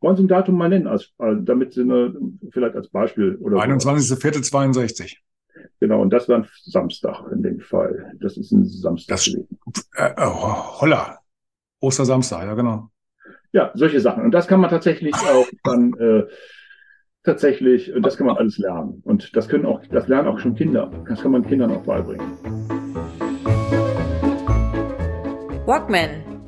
Wollen Sie ein Datum mal nennen, als, äh, damit Sie eine, vielleicht als Beispiel oder 21.04.62. Genau, und das war ein Samstag in dem Fall. Das ist ein Samstag. Das, äh, oh, holla. Ostersamstag, ja, genau. Ja, solche Sachen. Und das kann man tatsächlich auch dann äh, tatsächlich, und das kann man alles lernen. Und das können auch, das lernen auch schon Kinder. Das kann man Kindern auch beibringen. Walkman,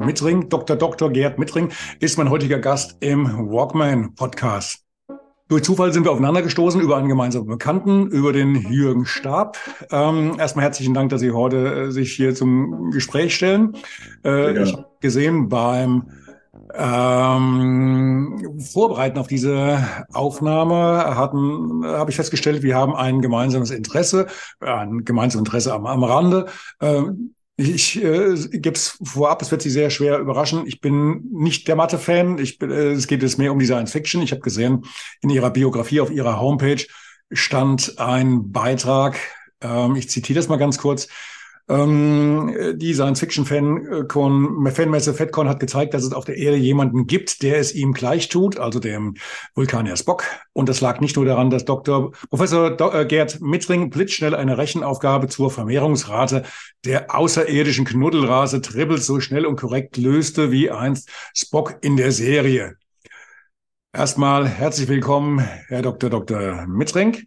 Mittring, Dr. Dr. Gerd Mittring ist mein heutiger Gast im Walkman Podcast. Durch Zufall sind wir aufeinander gestoßen über einen gemeinsamen Bekannten, über den Jürgen Stab. Ähm, erstmal herzlichen Dank, dass Sie heute äh, sich hier zum Gespräch stellen. Äh, ich habe gesehen beim ähm, Vorbereiten auf diese Aufnahme hatten, habe ich festgestellt, wir haben ein gemeinsames Interesse, ein gemeinsames Interesse am, am Rande. Äh, ich äh, gebe es vorab, es wird Sie sehr schwer überraschen. Ich bin nicht der Mathe-Fan. Ich äh, es geht jetzt mehr um die Science Fiction. Ich habe gesehen, in Ihrer Biografie auf Ihrer Homepage stand ein Beitrag. Ähm, ich zitiere das mal ganz kurz. Ähm, die Science-Fiction-Fanmesse FedCon hat gezeigt, dass es auf der Erde jemanden gibt, der es ihm gleich tut, also dem Vulkanier Spock. Und das lag nicht nur daran, dass Dr. Professor Do äh, Gerd Mittring blitzschnell eine Rechenaufgabe zur Vermehrungsrate der außerirdischen Knuddelrase Tribbles so schnell und korrekt löste wie einst Spock in der Serie. Erstmal herzlich willkommen, Herr Dr. Dr. Mittring.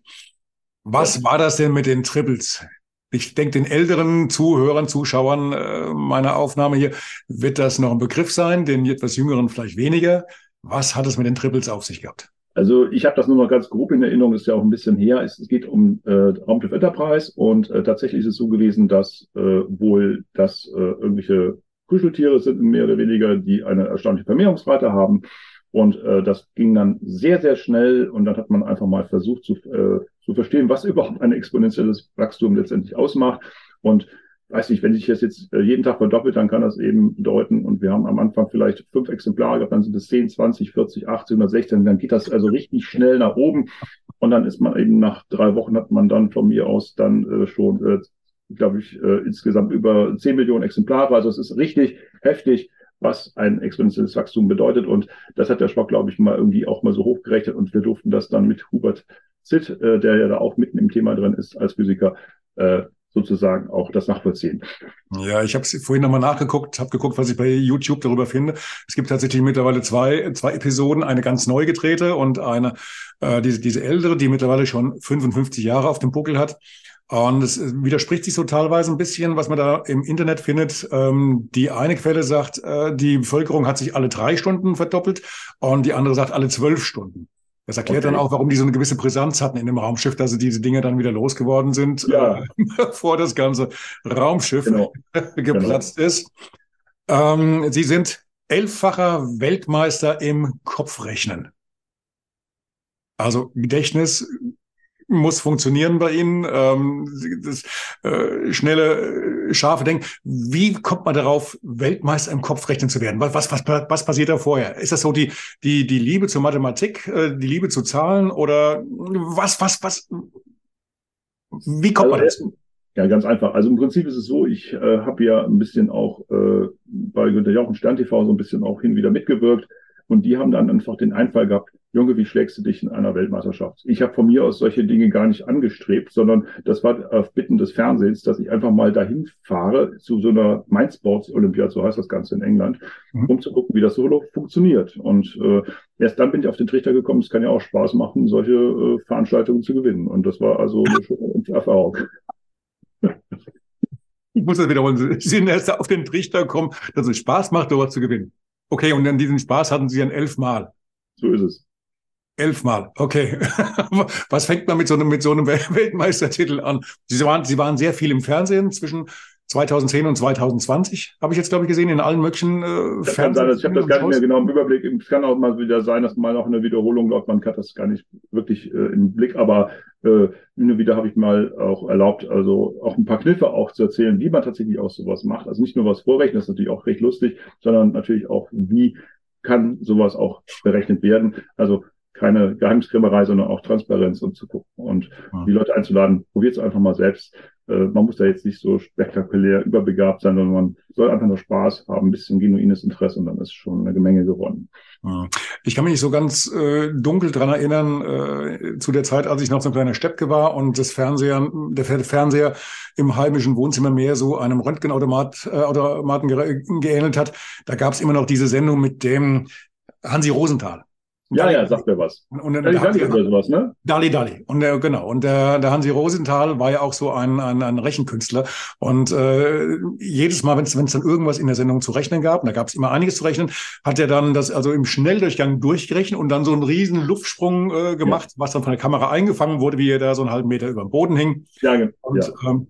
Was war das denn mit den Tribbles? Ich denke, den älteren Zuhörern, Zuschauern äh, meiner Aufnahme hier wird das noch ein Begriff sein, den etwas jüngeren vielleicht weniger. Was hat es mit den Triples auf sich gehabt? Also ich habe das nur noch ganz grob in Erinnerung, ist ja auch ein bisschen her. Es, es geht um äh, Raumschiff Enterprise und äh, tatsächlich ist es so gewesen, dass äh, wohl das äh, irgendwelche Kuscheltiere sind, mehr oder weniger, die eine erstaunliche Vermehrungsrate haben. Und äh, das ging dann sehr, sehr schnell und dann hat man einfach mal versucht zu, äh, zu verstehen, was überhaupt ein exponentielles Wachstum letztendlich ausmacht. Und weiß nicht, wenn sich das jetzt äh, jeden Tag verdoppelt, dann kann das eben bedeuten, und wir haben am Anfang vielleicht fünf Exemplare gehabt, dann sind es 10, 20, 40, 80, 116, dann geht das also richtig schnell nach oben. Und dann ist man eben nach drei Wochen hat man dann von mir aus dann äh, schon, äh, glaube ich, äh, insgesamt über 10 Millionen Exemplare. Also es ist richtig heftig was ein exponentielles Wachstum bedeutet. Und das hat der Schwab, glaube ich, mal irgendwie auch mal so hochgerechnet. Und wir durften das dann mit Hubert Zitt, äh, der ja da auch mitten im Thema drin ist als Physiker, äh, sozusagen auch das nachvollziehen. Ja, ich habe vorhin nochmal nachgeguckt, habe geguckt, was ich bei YouTube darüber finde. Es gibt tatsächlich mittlerweile zwei, zwei Episoden, eine ganz neu gedrehte und eine, äh, diese, diese ältere, die mittlerweile schon 55 Jahre auf dem Buckel hat. Und es widerspricht sich so teilweise ein bisschen, was man da im Internet findet. Ähm, die eine Quelle sagt, äh, die Bevölkerung hat sich alle drei Stunden verdoppelt und die andere sagt alle zwölf Stunden. Das erklärt okay. dann auch, warum die so eine gewisse Brisanz hatten in dem Raumschiff, dass sie diese Dinge dann wieder losgeworden sind, ja. äh, bevor das ganze Raumschiff genau. geplatzt genau. ist. Ähm, sie sind elffacher Weltmeister im Kopfrechnen. Also Gedächtnis muss funktionieren bei Ihnen. Ähm, das äh, schnelle, äh, scharfe Denken. Wie kommt man darauf, Weltmeister im Kopfrechnen zu werden? Was, was, was, was passiert da vorher? Ist das so die, die, die Liebe zur Mathematik, äh, die Liebe zu Zahlen oder was, was, was? Wie kommt also, man dazu? Ja, ganz einfach. Also im Prinzip ist es so, ich äh, habe ja ein bisschen auch äh, bei Günter Jauch und Stern TV so ein bisschen auch hin wieder mitgewirkt. Und die haben dann einfach den Einfall gehabt, Junge, wie schlägst du dich in einer Weltmeisterschaft? Ich habe von mir aus solche Dinge gar nicht angestrebt, sondern das war auf Bitten des Fernsehens, dass ich einfach mal dahin fahre zu so einer Mindsports Olympiade, so heißt das Ganze in England, mhm. um zu gucken, wie das so funktioniert. Und äh, erst dann bin ich auf den Trichter gekommen, es kann ja auch Spaß machen, solche äh, Veranstaltungen zu gewinnen. Und das war also eine schöne Erfahrung. Ich muss das wiederholen. Sie sind erst auf den Trichter gekommen, dass es Spaß macht, sowas zu gewinnen. Okay, und dann diesen Spaß hatten Sie dann elfmal. So ist es. Elfmal, okay. Was fängt man mit so einem, mit so einem Weltmeistertitel an? Sie waren, Sie waren sehr viel im Fernsehen zwischen 2010 und 2020 habe ich jetzt, glaube ich, gesehen in allen möglichen äh, Fernsehen. Ich habe das gar nicht mehr genau im Überblick. Es kann auch mal wieder sein, dass mal noch eine Wiederholung läuft. Man hat das gar nicht wirklich äh, im Blick, aber äh, nur wieder habe ich mal auch erlaubt, also auch ein paar Kniffe auch zu erzählen, wie man tatsächlich auch sowas macht. Also nicht nur was vorrechnen, das ist natürlich auch recht lustig, sondern natürlich auch, wie kann sowas auch berechnet werden. Also keine Geheimniskrämerei, sondern auch Transparenz und zu gucken und ja. die Leute einzuladen. Probiert es einfach mal selbst. Äh, man muss da jetzt nicht so spektakulär überbegabt sein, sondern man soll einfach nur Spaß haben, ein bisschen genuines Interesse und dann ist schon eine Menge gewonnen. Ich kann mich nicht so ganz äh, dunkel dran erinnern, äh, zu der Zeit, als ich noch so ein kleiner Steppke war und das Fernseher, der Fernseher im heimischen Wohnzimmer mehr so einem Röntgenautomat äh, geähnelt hat. Da gab es immer noch diese Sendung mit dem Hansi Rosenthal. Ja, ja, sagt mir was. Und, und Dali, Dali oder sowas, ne? Dali Dali. Und der, genau. Und der, der Hansi Rosenthal war ja auch so ein, ein, ein Rechenkünstler. Und äh, jedes Mal, wenn es dann irgendwas in der Sendung zu rechnen gab, und da gab es immer einiges zu rechnen, hat er dann das also im Schnelldurchgang durchgerechnet und dann so einen riesen Luftsprung äh, gemacht, ja. was dann von der Kamera eingefangen wurde, wie er da so einen halben Meter über dem Boden hing. Ja, genau. Und, ja. Ähm,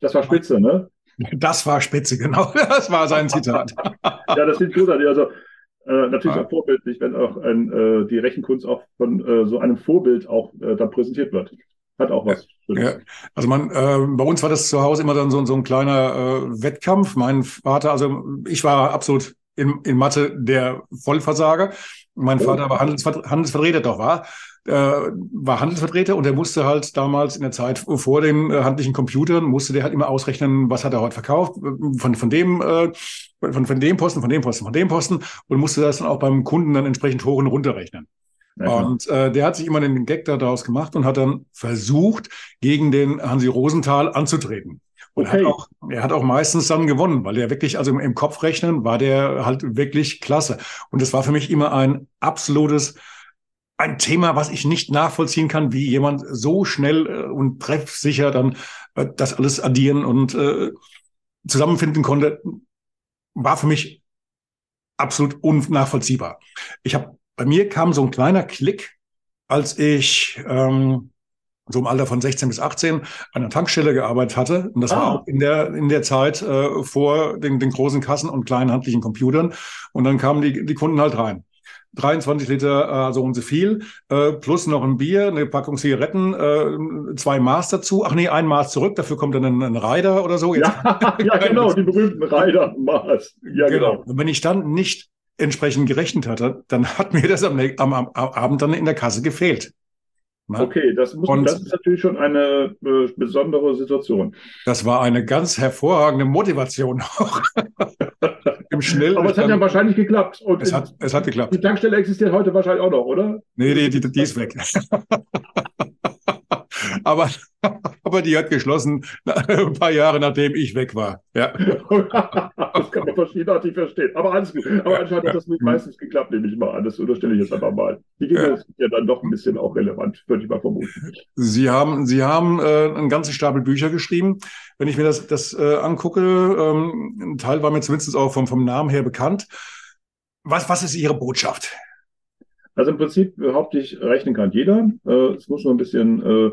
das war spitze, ne? Das war spitze, genau. Das war sein Zitat. ja, das sieht gut aus. Also äh, natürlich ja. auch vorbildlich, wenn auch ein, äh, die Rechenkunst auch von äh, so einem Vorbild auch äh, dann präsentiert wird. Hat auch was. Ja, also man, äh, bei uns war das zu Hause immer dann so, so ein kleiner äh, Wettkampf. Mein Vater, also ich war absolut in, in Mathe der Vollversager. Mein oh. Vater war Handelsver Handelsvertreter, doch war äh, war Handelsvertreter und er musste halt damals in der Zeit vor den äh, handlichen Computern, musste der halt immer ausrechnen, was hat er heute verkauft, von, von dem, äh, von, von dem Posten, von dem Posten, von dem Posten und musste das dann auch beim Kunden dann entsprechend hoch und runter rechnen. und äh, der hat sich immer den Gag daraus gemacht und hat dann versucht, gegen den Hansi Rosenthal anzutreten. Okay. hat auch, er hat auch meistens dann gewonnen, weil er wirklich, also im, Kopf rechnen, war der halt wirklich klasse. Und das war für mich immer ein absolutes ein Thema, was ich nicht nachvollziehen kann, wie jemand so schnell äh, und treffsicher dann äh, das alles addieren und äh, zusammenfinden konnte, war für mich absolut unnachvollziehbar. Ich habe bei mir kam so ein kleiner Klick, als ich ähm, so im Alter von 16 bis 18 an einer Tankstelle gearbeitet hatte. Und das ah. war auch in der, in der Zeit äh, vor den, den großen Kassen und kleinen handlichen Computern. Und dann kamen die, die Kunden halt rein. 23 Liter, äh, so und so viel, äh, plus noch ein Bier, eine Packung Zigaretten, äh, zwei Maß dazu. Ach nee, ein Maß zurück, dafür kommt dann ein, ein Rider oder so. Ja, ja, genau, die berühmten Rider-Maß. Ja, genau. genau. Und wenn ich dann nicht entsprechend gerechnet hatte, dann hat mir das am, am, am Abend dann in der Kasse gefehlt. Na? Okay, das, muss, und das ist natürlich schon eine äh, besondere Situation. Das war eine ganz hervorragende Motivation auch. Im Schnell. Aber es hat ja wahrscheinlich geklappt. Und es hat, es hat geklappt. Die Tankstelle existiert heute wahrscheinlich auch noch, oder? Nee, die, die, die ist weg. aber, aber die hat geschlossen ein paar Jahre nachdem ich weg war. Ja. das kann man verschiedenartig verstehen. Aber alles gut. Aber anscheinend hat das nicht meistens geklappt, nehme ich mal an. Das unterstelle ich jetzt einfach mal. Die Gegner sind ja dann doch ein bisschen auch relevant, würde ich mal vermuten. Sie haben, Sie haben äh, einen ganzen Stapel Bücher geschrieben. Wenn ich mir das, das äh, angucke, ähm, ein Teil war mir zumindest auch vom, vom Namen her bekannt. Was, was ist Ihre Botschaft? Also im Prinzip behaupte ich, rechnen kann jeder. Äh, es muss nur ein bisschen, äh,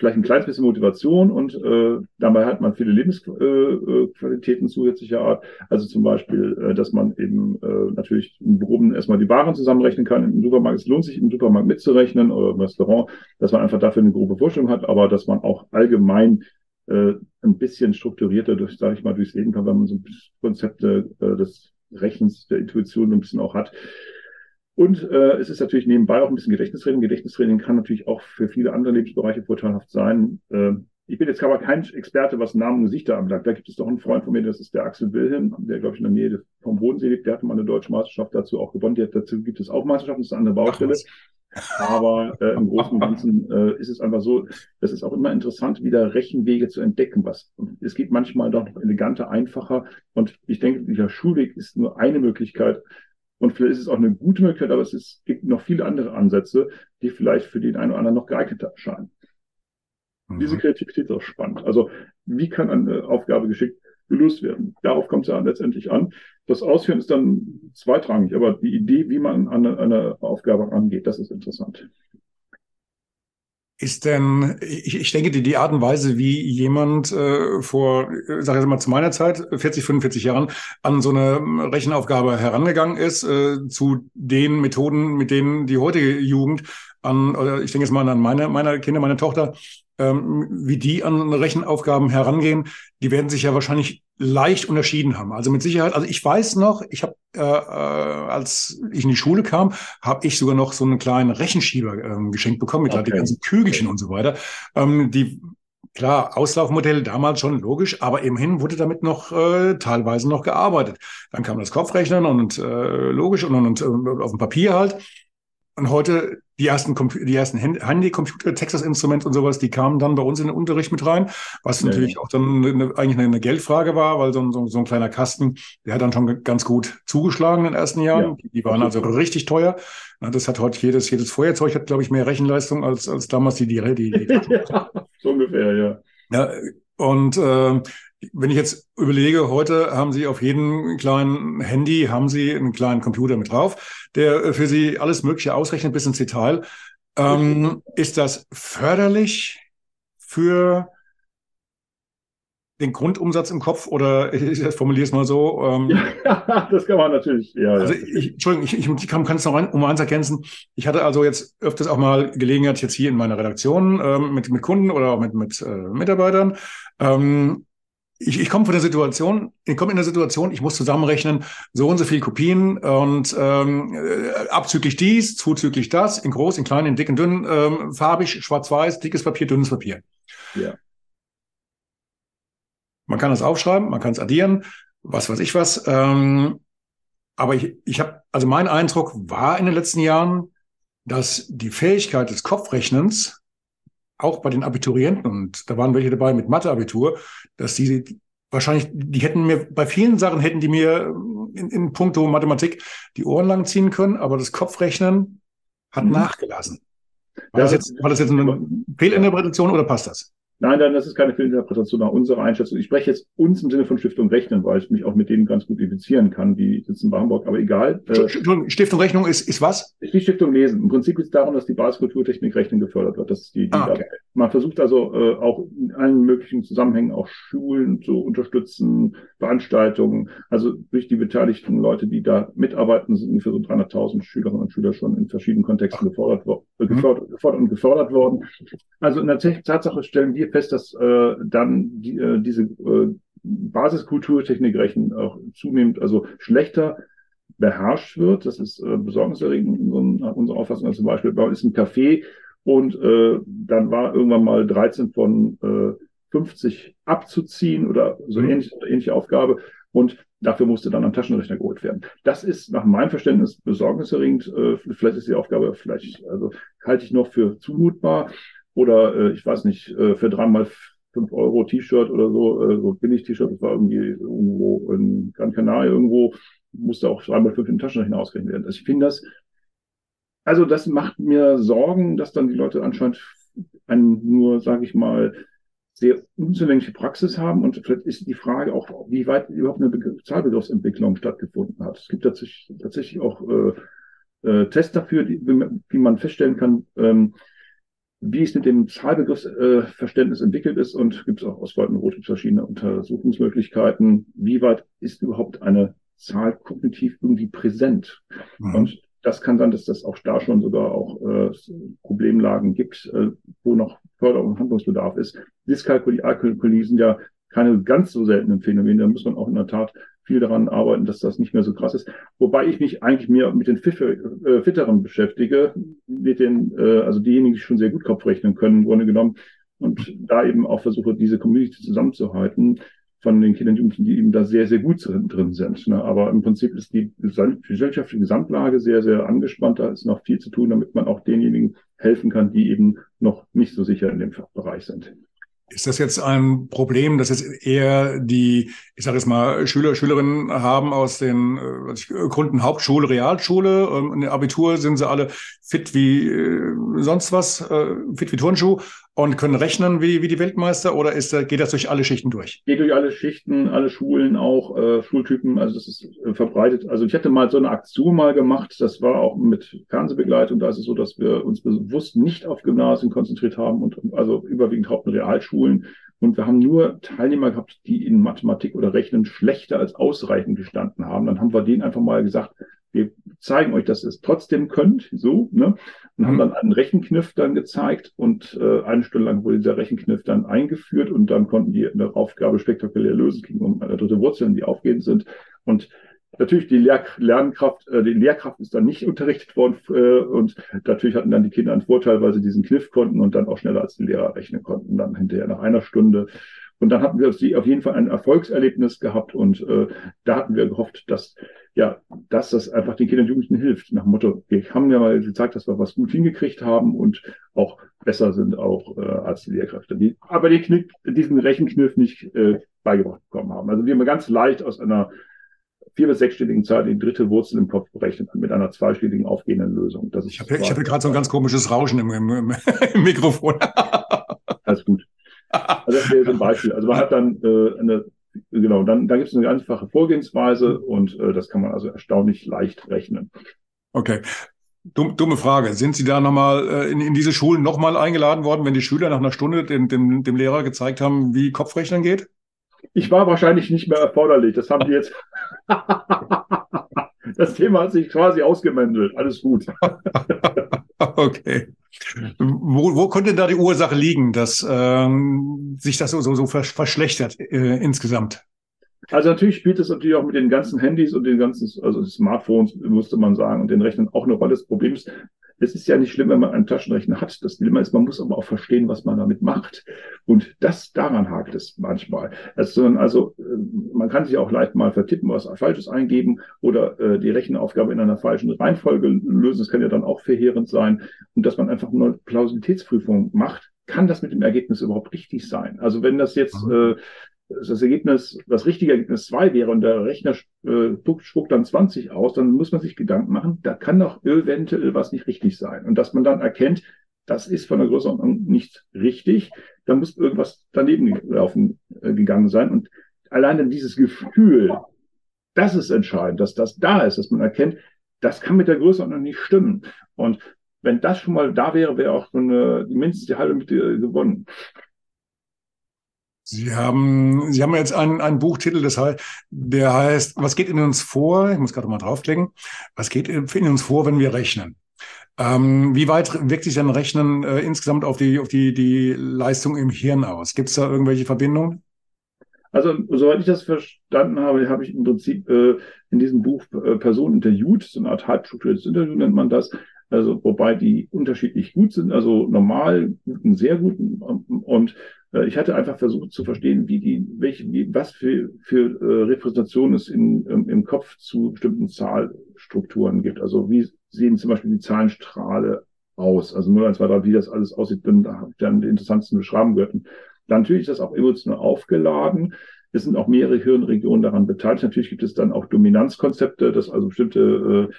vielleicht ein kleines bisschen Motivation und äh, dabei hat man viele Lebensqualitäten äh, zusätzlicher Art. Also zum Beispiel, äh, dass man eben äh, natürlich im Groben erstmal die Waren zusammenrechnen kann. Im Supermarkt, es lohnt sich im Supermarkt mitzurechnen oder im Restaurant, dass man einfach dafür eine grobe Vorstellung hat, aber dass man auch allgemein äh, ein bisschen strukturierter durch, sage ich mal, durchs Leben kann, wenn man so Konzepte äh, des Rechnens, der Intuition ein bisschen auch hat. Und äh, es ist natürlich nebenbei auch ein bisschen Gedächtnistraining. Gedächtnistraining kann natürlich auch für viele andere Lebensbereiche vorteilhaft sein. Äh, ich bin jetzt aber kein Experte, was Namen und Gesichter anbelangt. Da gibt es doch einen Freund von mir, das ist der Axel Wilhelm, der, glaube ich, in der Nähe vom Bodensee liegt. Der hat mal eine deutsche Meisterschaft dazu auch gewonnen. Die, dazu gibt es auch Meisterschaften, das ist eine andere Baustelle. Aber äh, im Großen und Ganzen äh, ist es einfach so, es ist auch immer interessant, wieder Rechenwege zu entdecken. Was und es geht manchmal doch eleganter, einfacher. Und ich denke, dieser Schulweg ist nur eine Möglichkeit, und vielleicht ist es auch eine gute Möglichkeit, aber es ist, gibt noch viele andere Ansätze, die vielleicht für den einen oder anderen noch geeigneter erscheinen. Mhm. Diese Kreativität ist auch spannend. Also wie kann eine Aufgabe geschickt gelöst werden? Darauf kommt es ja letztendlich an. Das Ausführen ist dann zweitrangig, aber die Idee, wie man an eine, eine Aufgabe angeht, das ist interessant. Ist denn, ich, ich denke, die, die Art und Weise, wie jemand äh, vor, sag ich mal, zu meiner Zeit, 40, 45 Jahren, an so eine Rechenaufgabe herangegangen ist, äh, zu den Methoden, mit denen die heutige Jugend an, oder ich denke jetzt mal an meine, meine Kinder, meine Tochter, ähm, wie die an Rechenaufgaben herangehen, die werden sich ja wahrscheinlich leicht unterschieden haben. Also mit Sicherheit, also ich weiß noch, ich habe, äh, äh, als ich in die Schule kam, habe ich sogar noch so einen kleinen Rechenschieber äh, geschenkt bekommen mit okay. den ganzen Kügelchen okay. und so weiter. Ähm, die Klar, Auslaufmodell damals schon logisch, aber immerhin wurde damit noch äh, teilweise noch gearbeitet. Dann kam das Kopfrechnen und äh, logisch und, und, und auf dem Papier halt. Und heute die ersten, die ersten Handy-Computer, Texas-Instrument und sowas, die kamen dann bei uns in den Unterricht mit rein, was ja, natürlich auch dann eine, eigentlich eine Geldfrage war, weil so, so, so, ein kleiner Kasten, der hat dann schon ganz gut zugeschlagen in den ersten Jahren. Ja, die waren also richtig teuer. Das hat heute jedes, jedes Feuerzeug hat, glaube ich, mehr Rechenleistung als, als damals die, die, die, die ja, so ungefähr, ja. Ja, und äh, wenn ich jetzt überlege, heute haben Sie auf jedem kleinen Handy, haben Sie einen kleinen Computer mit drauf, der für Sie alles Mögliche ausrechnet bis ins Detail. Ähm, ist das förderlich für den Grundumsatz im Kopf oder ich formuliere es mal so. Ähm, ja, das kann man natürlich. Ja, also ich, Entschuldigung, ich, ich kann es noch ein, um eins ergänzen. Ich hatte also jetzt öfters auch mal Gelegenheit jetzt hier in meiner Redaktion ähm, mit, mit Kunden oder auch mit, mit äh, Mitarbeitern ähm, ich, ich komme von der Situation, ich komme in der Situation, ich muss zusammenrechnen, so und so viele Kopien und ähm, äh, abzüglich dies, zuzüglich das, in groß, in klein, in dick, in dünn, ähm, farbig, schwarz-weiß, dickes Papier, dünnes Papier. Ja. Man kann es aufschreiben, man kann es addieren, was weiß ich was. Ähm, aber ich, ich habe, also mein Eindruck war in den letzten Jahren, dass die Fähigkeit des Kopfrechnens auch bei den Abiturienten, und da waren welche dabei mit Mathe-Abitur, dass die wahrscheinlich, die hätten mir, bei vielen Sachen hätten die mir in, in puncto Mathematik die Ohren lang ziehen können, aber das Kopfrechnen hat mhm. nachgelassen. War das, das, jetzt, war das jetzt eine Fehlinterpretation oder passt das? Nein, dann das ist keine Fehlinterpretation nach unserer Einschätzung. Ich spreche jetzt uns im Sinne von Stiftung Rechnen, weil ich mich auch mit denen ganz gut identifizieren kann, die sitzen bei Hamburg, aber egal. Äh, Stiftung Rechnung ist, ist was? Die Stiftung Lesen. Im Prinzip geht es darum, dass die Basiskulturtechnik Rechnen gefördert wird. Das ist die, die ah, okay. Man versucht also äh, auch in allen möglichen Zusammenhängen auch Schulen zu unterstützen, Veranstaltungen. Also durch die beteiligten Leute, die da mitarbeiten, sind ungefähr so 300.000 Schülerinnen und Schüler schon in verschiedenen Kontexten gefordert, äh, gefördert, mhm. gefordert und gefördert worden. Also in der Tatsache stellen wir fest, dass äh, dann die, äh, diese äh, Basiskulturtechnikrechen auch zunehmend, also schlechter beherrscht wird. Das ist äh, besorgniserregend in unserer Auffassung. Also zum Beispiel bei uns ist ein Café und äh, dann war irgendwann mal 13 von äh, 50 abzuziehen oder so mhm. ähnliche, ähnliche Aufgabe. Und dafür musste dann am Taschenrechner geholt werden. Das ist nach meinem Verständnis besorgniserregend. Äh, vielleicht ist die Aufgabe vielleicht, also halte ich noch für zumutbar oder äh, ich weiß nicht, äh, für dreimal fünf Euro T-Shirt oder so, äh, so billig T-Shirt, das war irgendwie irgendwo in Gran Canaria irgendwo, musste auch dreimal fünf in den Taschenrechner ausgerechnet werden. Also ich finde das, also das macht mir Sorgen, dass dann die Leute anscheinend einen nur, sage ich mal, sehr unzulängliche Praxis haben und vielleicht ist die Frage auch, wie weit überhaupt eine Be stattgefunden hat. Es gibt tatsächlich, tatsächlich auch äh, äh, Tests dafür, die, wie man feststellen kann, ähm, wie es mit dem Zahlbegriffsverständnis äh, entwickelt ist und gibt es auch aus Wolkenrot verschiedene Untersuchungsmöglichkeiten. Wie weit ist überhaupt eine Zahl kognitiv irgendwie präsent? Mhm. Und das kann sein, dass das auch da schon sogar auch äh, Problemlagen gibt, äh, wo noch Förderung und Handlungsbedarf ist. Dyskalkulie, sind ja keine ganz so seltenen Phänomene. Da muss man auch in der Tat viel daran arbeiten, dass das nicht mehr so krass ist. Wobei ich mich eigentlich mehr mit den äh, Fitteren beschäftige, mit den, äh, also diejenigen, die schon sehr gut Kopf rechnen können, im Grunde genommen, und da eben auch versuche, diese Community zusammenzuhalten von den Kindern und Jugendlichen, die eben da sehr, sehr gut drin sind. Ne? Aber im Prinzip ist die gesellschaftliche Gesamtlage sehr, sehr angespannt. Da ist noch viel zu tun, damit man auch denjenigen helfen kann, die eben noch nicht so sicher in dem Bereich sind. Ist das jetzt ein Problem, dass jetzt eher die, ich sage jetzt mal, Schüler, Schülerinnen haben aus den äh, Gründen Hauptschule, Realschule, ähm, in der Abitur sind sie alle fit wie äh, sonst was, äh, fit wie Turnschuh, und können rechnen wie, wie die Weltmeister oder ist, geht das durch alle Schichten durch? Geht durch alle Schichten, alle Schulen auch, äh, Schultypen, also das ist äh, verbreitet. Also ich hatte mal so eine Aktion mal gemacht, das war auch mit Fernsehbegleitung, da ist es so, dass wir uns bewusst nicht auf Gymnasien konzentriert haben und also überwiegend Haupt- und Realschulen. Und wir haben nur Teilnehmer gehabt, die in Mathematik oder Rechnen schlechter als ausreichend gestanden haben. Dann haben wir denen einfach mal gesagt, wir zeigen euch, dass ihr es trotzdem könnt, so, ne? Und haben mhm. dann einen Rechenkniff dann gezeigt und äh, eine Stunde lang wurde dieser Rechenkniff dann eingeführt und dann konnten die eine Aufgabe spektakulär lösen, ging um eine dritte Wurzeln, die aufgehend sind. Und natürlich die Lehr Lernkraft, äh, die Lehrkraft ist dann nicht unterrichtet worden äh, und natürlich hatten dann die Kinder einen Vorteil, weil sie diesen Kniff konnten und dann auch schneller als die Lehrer rechnen konnten, dann hinterher nach einer Stunde. Und dann hatten wir auf jeden Fall ein Erfolgserlebnis gehabt und äh, da hatten wir gehofft, dass ja, dass das einfach den Kindern und Jugendlichen hilft. Nach dem Motto, wir haben ja mal gezeigt, dass wir was gut hingekriegt haben und auch besser sind auch äh, als die Lehrkräfte. Die, aber die Knick, diesen Rechenkniff nicht äh, beigebracht bekommen haben. Also wir haben ganz leicht aus einer vier- bis sechsstelligen Zahl die dritte Wurzel im Kopf berechnet mit einer zweistelligen aufgehenden Lösung. Das ich habe hab gerade so ein ganz komisches Rauschen im, im, im, im Mikrofon. Alles gut. Also das wäre so ein Beispiel. Also man hat dann äh, eine genau, dann da gibt es eine einfache Vorgehensweise und äh, das kann man also erstaunlich leicht rechnen. Okay. Dumme Frage. Sind Sie da nochmal äh, in, in diese Schulen nochmal eingeladen worden, wenn die Schüler nach einer Stunde dem, dem, dem Lehrer gezeigt haben, wie Kopfrechnen geht? Ich war wahrscheinlich nicht mehr erforderlich. Das haben die jetzt. das Thema hat sich quasi ausgemendelt. Alles gut. okay. Wo, wo könnte da die Ursache liegen, dass ähm, sich das so, so, so verschlechtert äh, insgesamt? Also natürlich spielt es natürlich auch mit den ganzen Handys und den ganzen, also Smartphones, musste man sagen, und den Rechnern auch eine Rolle. Das Problem ist, es ist ja nicht schlimm, wenn man einen Taschenrechner hat. Das Dilemma ist, man muss aber auch verstehen, was man damit macht. Und das daran hakt es manchmal. Also, also man kann sich auch leicht mal vertippen, was Falsches eingeben oder äh, die Rechenaufgabe in einer falschen Reihenfolge lösen. Das kann ja dann auch verheerend sein. Und dass man einfach nur Plausibilitätsprüfung macht, kann das mit dem Ergebnis überhaupt richtig sein? Also wenn das jetzt mhm. äh, das Ergebnis, das richtige Ergebnis zwei wäre und der Rechner äh, spuckt dann 20 aus, dann muss man sich Gedanken machen, da kann doch eventuell was nicht richtig sein. Und dass man dann erkennt, das ist von der Größenordnung nicht richtig, da muss irgendwas daneben gelaufen äh, gegangen sein. Und allein dann dieses Gefühl, das ist entscheidend, dass das da ist, dass man erkennt, das kann mit der Größenordnung nicht stimmen. Und wenn das schon mal da wäre, wäre auch eine, mindestens die halbe Mitte gewonnen. Sie haben, Sie haben jetzt einen, einen Buchtitel, das heißt, der heißt, was geht in uns vor? Ich muss gerade mal draufklicken. Was geht in uns vor, wenn wir rechnen? Ähm, wie weit wirkt sich denn Rechnen äh, insgesamt auf die, auf die, die Leistung im Hirn aus? Gibt es da irgendwelche Verbindungen? Also, soweit ich das verstanden habe, habe ich im Prinzip äh, in diesem Buch äh, Personen interviewt, so eine Art halbstrukturiertes Interview nennt man das, also wobei die unterschiedlich gut sind, also normal, guten, sehr guten und äh, ich hatte einfach versucht zu verstehen, wie die, welche, wie, was für, für äh, Repräsentationen es in, im, im Kopf zu bestimmten Zahlstrukturen gibt. Also wie sehen zum Beispiel die Zahlenstrahle aus? Also 0, 1, 2, 3, wie das alles aussieht, dann, dann die interessantesten beschreiben gehört. Dann natürlich ist das auch emotional aufgeladen. Es sind auch mehrere Hirnregionen daran beteiligt. Natürlich gibt es dann auch Dominanzkonzepte, dass also bestimmte äh,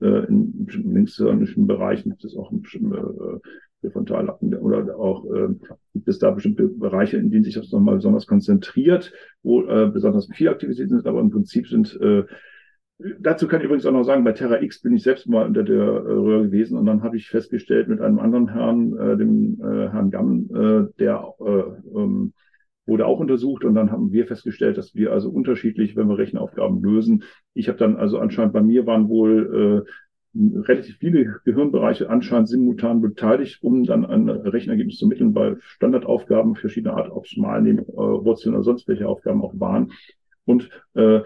äh in bestimmten linkshirnischen Bereichen gibt es auch bestimmte äh, der Frontallappen oder auch äh, gibt es da bestimmte Bereiche, in denen sich das nochmal besonders konzentriert, wo äh, besonders viel Aktivität sind, aber im Prinzip sind äh, Dazu kann ich übrigens auch noch sagen, bei Terra X bin ich selbst mal unter der äh, Röhre gewesen und dann habe ich festgestellt mit einem anderen Herrn, äh, dem äh, Herrn Gamm, äh, der äh, ähm, wurde auch untersucht und dann haben wir festgestellt, dass wir also unterschiedlich, wenn wir Rechenaufgaben lösen. Ich habe dann also anscheinend bei mir waren wohl äh, relativ viele Gehirnbereiche anscheinend simultan beteiligt, um dann ein Rechenergebnis zu mitteln bei Standardaufgaben verschiedener Art, ob es mal neben äh, Wurzeln oder sonst welche Aufgaben auch waren. Und äh,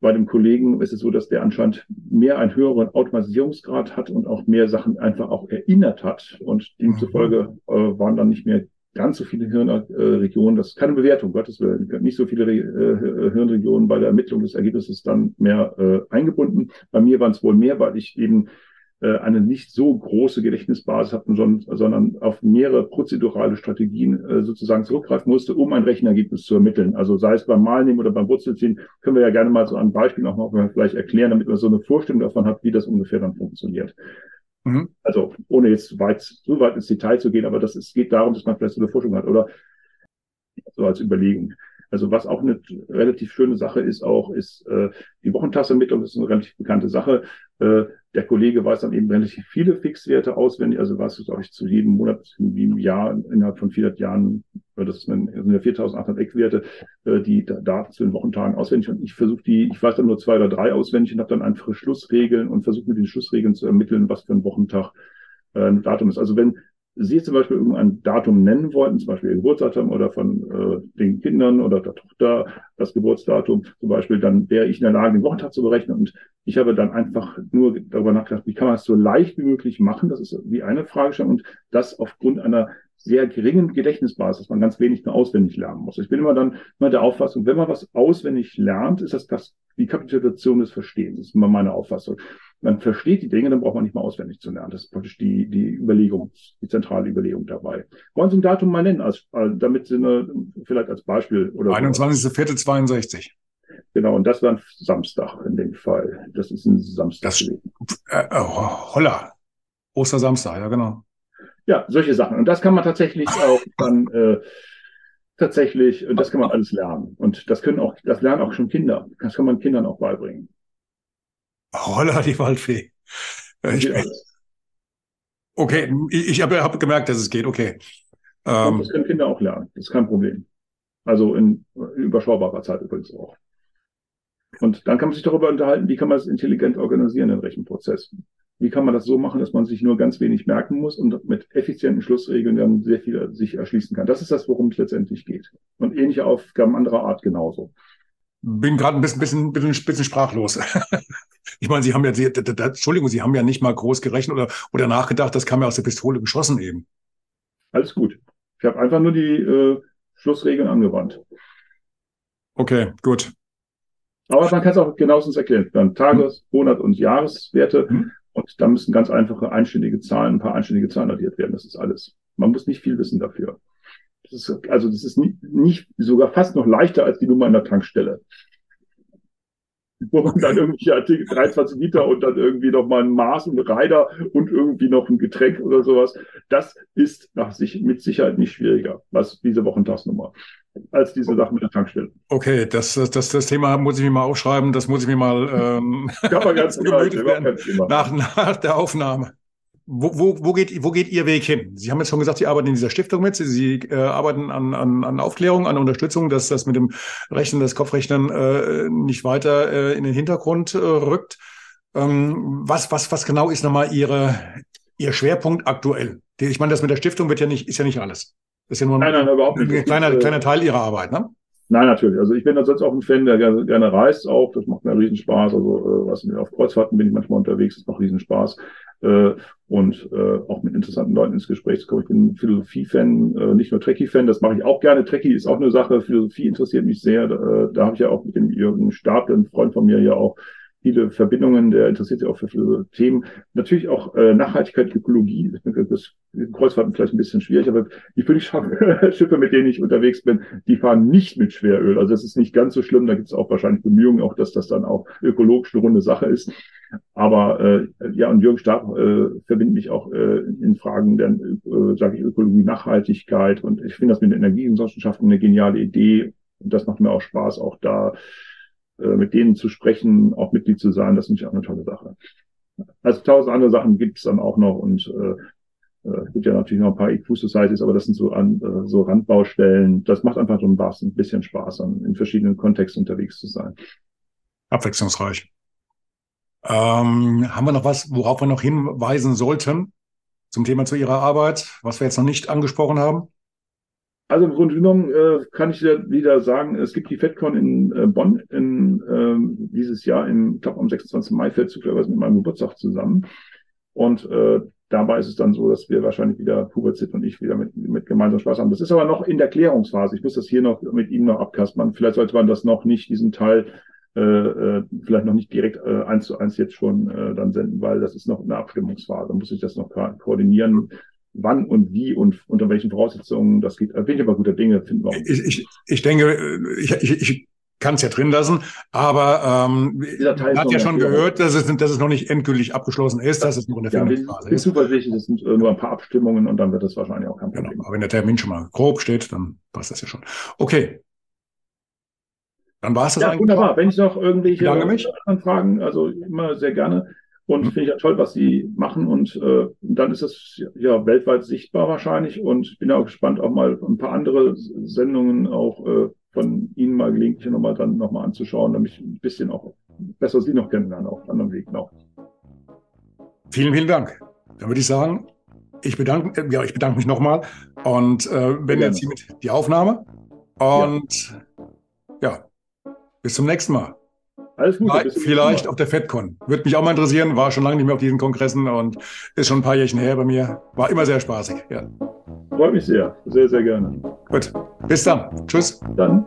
bei dem Kollegen ist es so, dass der anscheinend mehr einen höheren Automatisierungsgrad hat und auch mehr Sachen einfach auch erinnert hat. Und demzufolge äh, waren dann nicht mehr ganz so viele Hirnregionen, das ist keine Bewertung, Gottes Willen, nicht so viele äh, Hirnregionen bei der Ermittlung des Ergebnisses dann mehr äh, eingebunden. Bei mir waren es wohl mehr, weil ich eben äh, eine nicht so große Gedächtnisbasis hatte, sondern auf mehrere prozedurale Strategien äh, sozusagen zurückgreifen musste, um ein Rechenergebnis zu ermitteln. Also sei es beim Malnehmen oder beim Wurzelziehen, können wir ja gerne mal so ein Beispiel auch mal vielleicht erklären, damit man so eine Vorstellung davon hat, wie das ungefähr dann funktioniert. Mhm. Also ohne jetzt weit, so weit ins Detail zu gehen, aber das ist, geht darum, dass man vielleicht so eine Forschung hat oder so als Überlegung. Also was auch eine relativ schöne Sache ist, auch ist äh, die Wochentagsermittlung, das ist eine relativ bekannte Sache. Äh, der Kollege weiß dann eben relativ viele Fixwerte auswendig, also was glaube ich zu jedem Monat, in jedem Jahr innerhalb von 400 Jahren, das sind ja 4.800 Eckwerte, äh, die Daten zu den Wochentagen auswendig und ich versuche die, ich weiß dann nur zwei oder drei auswendig und habe dann einfache Schlussregeln und versuche mit den Schlussregeln zu ermitteln, was für ein Wochentag äh, ein Datum ist. Also wenn Sie zum Beispiel irgendein Datum nennen wollten, zum Beispiel Ihr Geburtsdatum oder von äh, den Kindern oder der Tochter das Geburtsdatum zum Beispiel, dann wäre ich in der Lage, den Wochentag zu berechnen. Und ich habe dann einfach nur darüber nachgedacht, wie kann man es so leicht wie möglich machen? Das ist wie eine Fragestellung und das aufgrund einer sehr geringen Gedächtnisbasis, dass man ganz wenig nur auswendig lernen muss. Ich bin immer dann immer der Auffassung, wenn man was auswendig lernt, ist das, das die Kapitalisation des Verstehens. Das ist immer meine Auffassung man versteht die Dinge, dann braucht man nicht mal auswendig zu lernen. Das ist praktisch die, die Überlegung, die zentrale Überlegung dabei. Wollen Sie ein Datum mal nennen, als, damit Sie eine, vielleicht als Beispiel oder 21.04.62. Genau, und das war ein Samstag in dem Fall. Das ist ein Samstag. Das, äh, äh, holla. Ostersamstag, ja, genau. Ja, solche Sachen. Und das kann man tatsächlich auch dann äh, tatsächlich, und das kann man alles lernen. Und das können auch, das lernen auch schon Kinder. Das kann man Kindern auch beibringen. Holla, die Waldfee. Ich, okay, ich habe hab gemerkt, dass es geht. Okay. Ähm, das können Kinder auch lernen. Das ist kein Problem. Also in überschaubarer Zeit übrigens auch. Und dann kann man sich darüber unterhalten, wie kann man das intelligent organisieren, den Rechenprozess. Wie kann man das so machen, dass man sich nur ganz wenig merken muss und mit effizienten Schlussregeln dann sehr viel sich erschließen kann. Das ist das, worum es letztendlich geht. Und ähnliche Aufgaben anderer Art genauso bin gerade ein bisschen, bisschen, bisschen, bisschen sprachlos. ich meine, Sie haben ja, Sie, Entschuldigung, Sie haben ja nicht mal groß gerechnet oder, oder nachgedacht, das kam ja aus der Pistole geschossen eben. Alles gut. Ich habe einfach nur die äh, Schlussregeln angewandt. Okay, gut. Aber man kann es auch genauestens erklären. Dann Tages-, hm. Monat- und Jahreswerte. Hm. Und da müssen ganz einfache einständige Zahlen, ein paar einständige Zahlen addiert werden. Das ist alles. Man muss nicht viel wissen dafür. Das ist, also das ist nicht, nicht sogar fast noch leichter als die Nummer in der Tankstelle. Wo man dann irgendwie Artikel 23 Liter und dann irgendwie noch mal ein Maß und Reiter und irgendwie noch ein Getränk oder sowas. Das ist nach sich mit Sicherheit nicht schwieriger, was diese Wochentagsnummer als diese Sachen mit der Tankstelle. Okay, das, das, das Thema muss ich mir mal aufschreiben, das muss ich mir mal ähm, ganz nach, nach der Aufnahme. Wo, wo, wo, geht, wo geht Ihr Weg hin? Sie haben jetzt schon gesagt, Sie arbeiten in dieser Stiftung mit. Sie, Sie äh, arbeiten an, an, an Aufklärung, an Unterstützung, dass das mit dem Rechnen, das Kopfrechnen äh, nicht weiter äh, in den Hintergrund äh, rückt. Ähm, was, was, was genau ist nochmal Ihre, Ihr Schwerpunkt aktuell? Ich meine, das mit der Stiftung wird ja nicht, ist ja nicht alles. Das ist ja nur ein, nein, nein, überhaupt nicht. ein kleiner, äh, kleiner Teil Ihrer Arbeit, ne? Nein, natürlich. Also ich bin sonst auch ein Fan, der gerne, gerne reist auch. Das macht mir riesen Spaß. Also äh, was auf Kreuzfahrten bin ich manchmal unterwegs, das macht riesen Spaß äh, und äh, auch mit interessanten Leuten ins Gespräch zu kommen. Ich bin Philosophie-Fan, äh, nicht nur Trekkie-Fan, das mache ich auch gerne. Trekkie ist auch eine Sache, Philosophie interessiert mich sehr. Äh, da habe ich ja auch mit dem Jürgen Stapel, ein Freund von mir, ja auch viele Verbindungen, der interessiert sich auch für viele Themen. Natürlich auch äh, Nachhaltigkeit, Ökologie, das Kreuzfahrten vielleicht ein bisschen schwierig, aber die Schiffe, mit denen ich unterwegs bin, die fahren nicht mit Schweröl. Also das ist nicht ganz so schlimm, da gibt es auch wahrscheinlich Bemühungen, auch dass das dann auch ökologisch eine runde Sache ist. Aber äh, ja, und Jürgen Stab äh, verbindet mich auch äh, in Fragen der, äh, sage ich, Ökologie, Nachhaltigkeit und ich finde das mit den Energiewissenschaften eine geniale Idee. Und das macht mir auch Spaß, auch da mit denen zu sprechen, auch Mitglied zu sein, das ist natürlich auch eine tolle Sache. Also tausend andere Sachen gibt es dann auch noch und äh, äh, gibt ja natürlich noch ein paar IQ-Societies, aber das sind so, an, äh, so Randbaustellen. Das macht einfach so ein bisschen Spaß, an, in verschiedenen Kontexten unterwegs zu sein. Abwechslungsreich. Ähm, haben wir noch was, worauf wir noch hinweisen sollten zum Thema zu Ihrer Arbeit, was wir jetzt noch nicht angesprochen haben? Also im Grunde genommen äh, kann ich wieder sagen, es gibt die FedCon in äh, Bonn in, äh, dieses Jahr, im, glaube am 26. Mai fällt zufälligerweise mit meinem Geburtstag zusammen. Und äh, dabei ist es dann so, dass wir wahrscheinlich wieder Puberzit und ich wieder mit, mit gemeinsam Spaß haben. Das ist aber noch in der Klärungsphase. Ich muss das hier noch mit Ihnen noch abkaspern. Vielleicht sollte man das noch nicht, diesen Teil äh, äh, vielleicht noch nicht direkt äh, eins zu eins jetzt schon äh, dann senden, weil das ist noch eine Abstimmungsphase. Da muss ich das noch koordinieren wann und wie und unter welchen Voraussetzungen das geht. Bin ich aber guter Dinge, finden wir. Ich, ich, ich denke, ich, ich, ich kann es ja drin lassen, aber ähm, man hat ja schon gehört, dass es, dass es noch nicht endgültig abgeschlossen ist, dass es noch in der ja, Findungsphase ist. zuversichtlich, es sind äh, nur ein paar Abstimmungen und dann wird das wahrscheinlich auch kein genau, Problem. Genau. Aber wenn der Termin schon mal grob steht, dann passt das ja schon. Okay. Dann war es das ja, eigentlich. Wunderbar. Wenn ich noch irgendwelche Anfragen, also immer sehr gerne. Und mhm. finde ich ja toll, was sie machen. Und äh, dann ist es ja weltweit sichtbar wahrscheinlich. Und ich bin auch gespannt, auch mal ein paar andere Sendungen auch äh, von Ihnen mal gelegentlich nochmal dann nochmal anzuschauen, damit ich ein bisschen auch besser Sie noch kennenlernen, auf anderem Weg noch. Vielen, vielen Dank. Dann würde ich sagen, ich bedanke, äh, ja, ich bedanke mich nochmal und äh, wenn jetzt hiermit die Aufnahme und ja. ja, bis zum nächsten Mal. Alles Gute. Vielleicht auf der FedCon. Würde mich auch mal interessieren. War schon lange nicht mehr auf diesen Kongressen und ist schon ein paar Jährchen her bei mir. War immer sehr spaßig. Ja. Freut mich sehr. Sehr, sehr gerne. Gut. Bis dann. Tschüss. Dann.